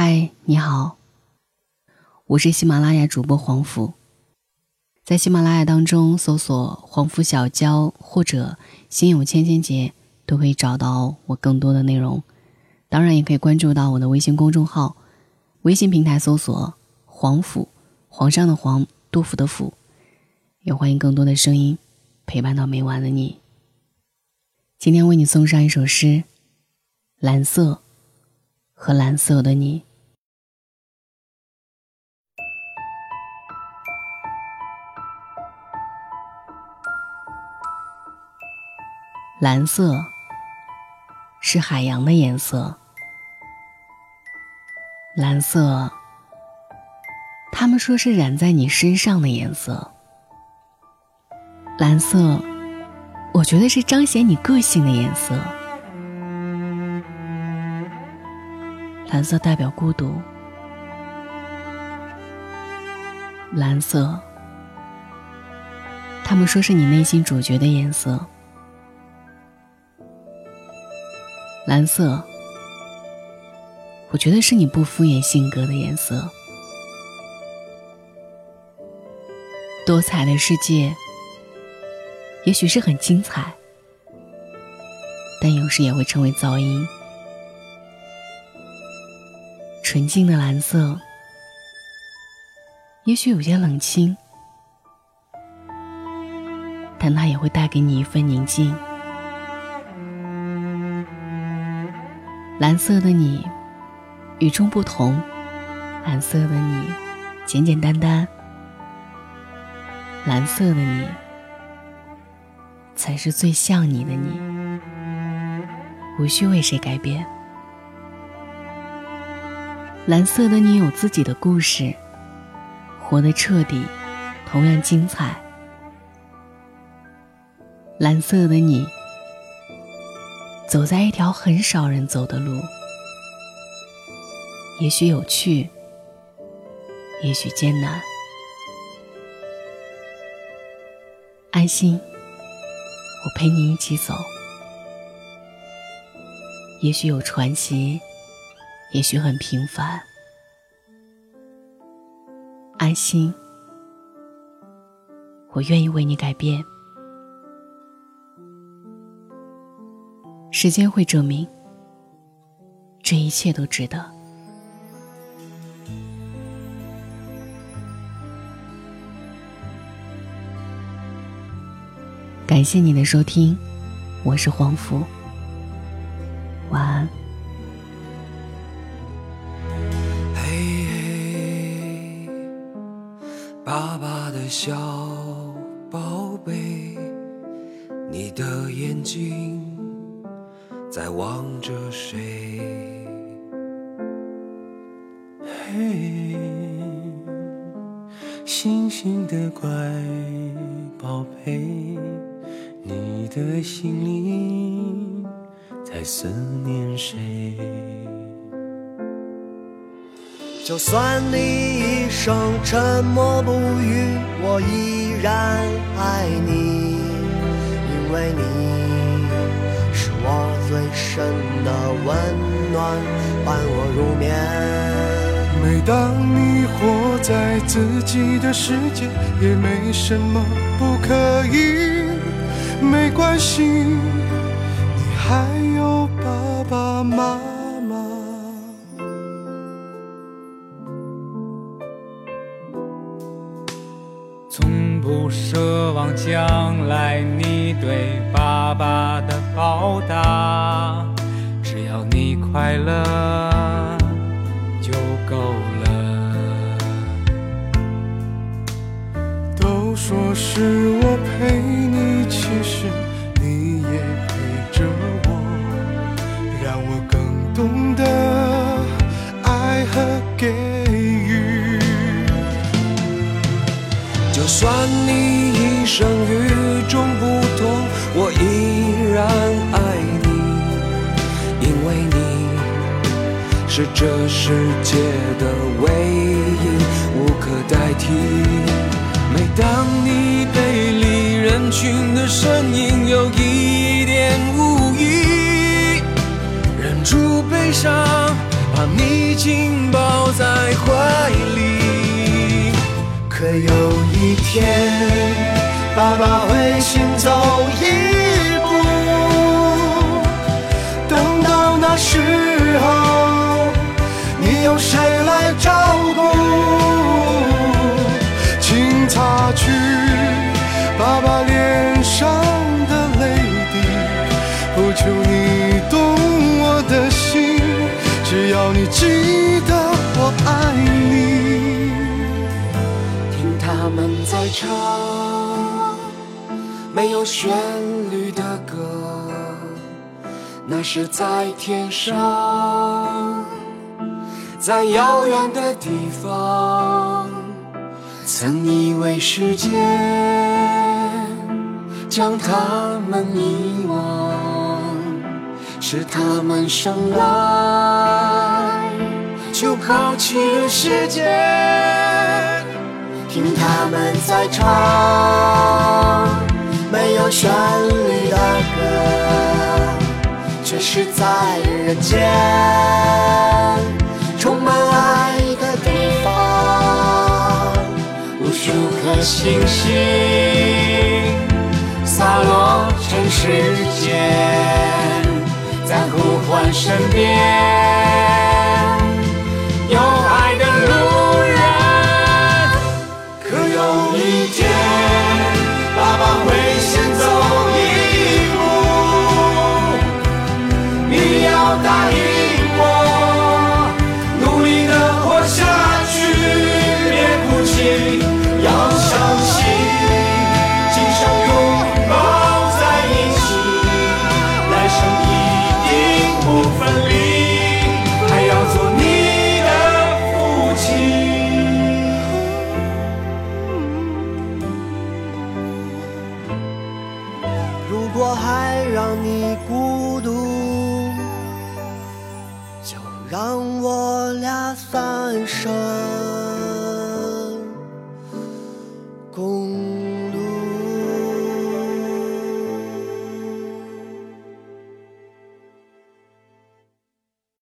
嗨，你好，我是喜马拉雅主播黄甫。在喜马拉雅当中搜索“黄甫小娇”或者“心有千千结”，都可以找到我更多的内容。当然，也可以关注到我的微信公众号，微信平台搜索“黄甫”，皇上的皇，杜甫的甫。也欢迎更多的声音陪伴到每晚的你。今天为你送上一首诗，《蓝色》和蓝色的你。蓝色是海洋的颜色，蓝色，他们说是染在你身上的颜色。蓝色，我觉得是彰显你个性的颜色。蓝色代表孤独，蓝色，他们说是你内心主角的颜色。蓝色，我觉得是你不敷衍性格的颜色。多彩的世界，也许是很精彩，但有时也会成为噪音。纯净的蓝色，也许有些冷清，但它也会带给你一份宁静。蓝色的你，与众不同；蓝色的你，简简单单；蓝色的你，才是最像你的你，无需为谁改变。蓝色的你有自己的故事，活得彻底，同样精彩。蓝色的你。走在一条很少人走的路，也许有趣，也许艰难。安心，我陪你一起走。也许有传奇，也许很平凡。安心，我愿意为你改变。时间会证明，这一切都值得。感谢你的收听，我是黄福，晚安。嘿嘿，爸爸的小宝贝，你的眼睛。在望着谁？嘿，星星的乖宝贝，你的心里在思念谁？就算你一生沉默不语，我依然爱你，因为你。我最深的温暖伴我入眠。每当你活在自己的世界，也没什么不可以。没关系，你还有爸爸妈妈。从不奢望将来你对爸爸的。报答，只要你快乐就够了。都说是我陪你，其实你也陪着我，让我更懂得爱和给予。就算你一生与是这世界的唯一，无可代替。每当你背离人群的身影有一点无意，忍住悲伤，把你紧抱在怀里。可有一天，爸爸会先走唱没有旋律的歌，那是在天上，在遥远的地方。曾以为时间将他们遗忘，是他们生来就抛弃了世界。听他们在唱没有旋律的歌，却是在人间充满爱的地方。无数颗星星洒落尘世间，在呼唤身边我俩三生。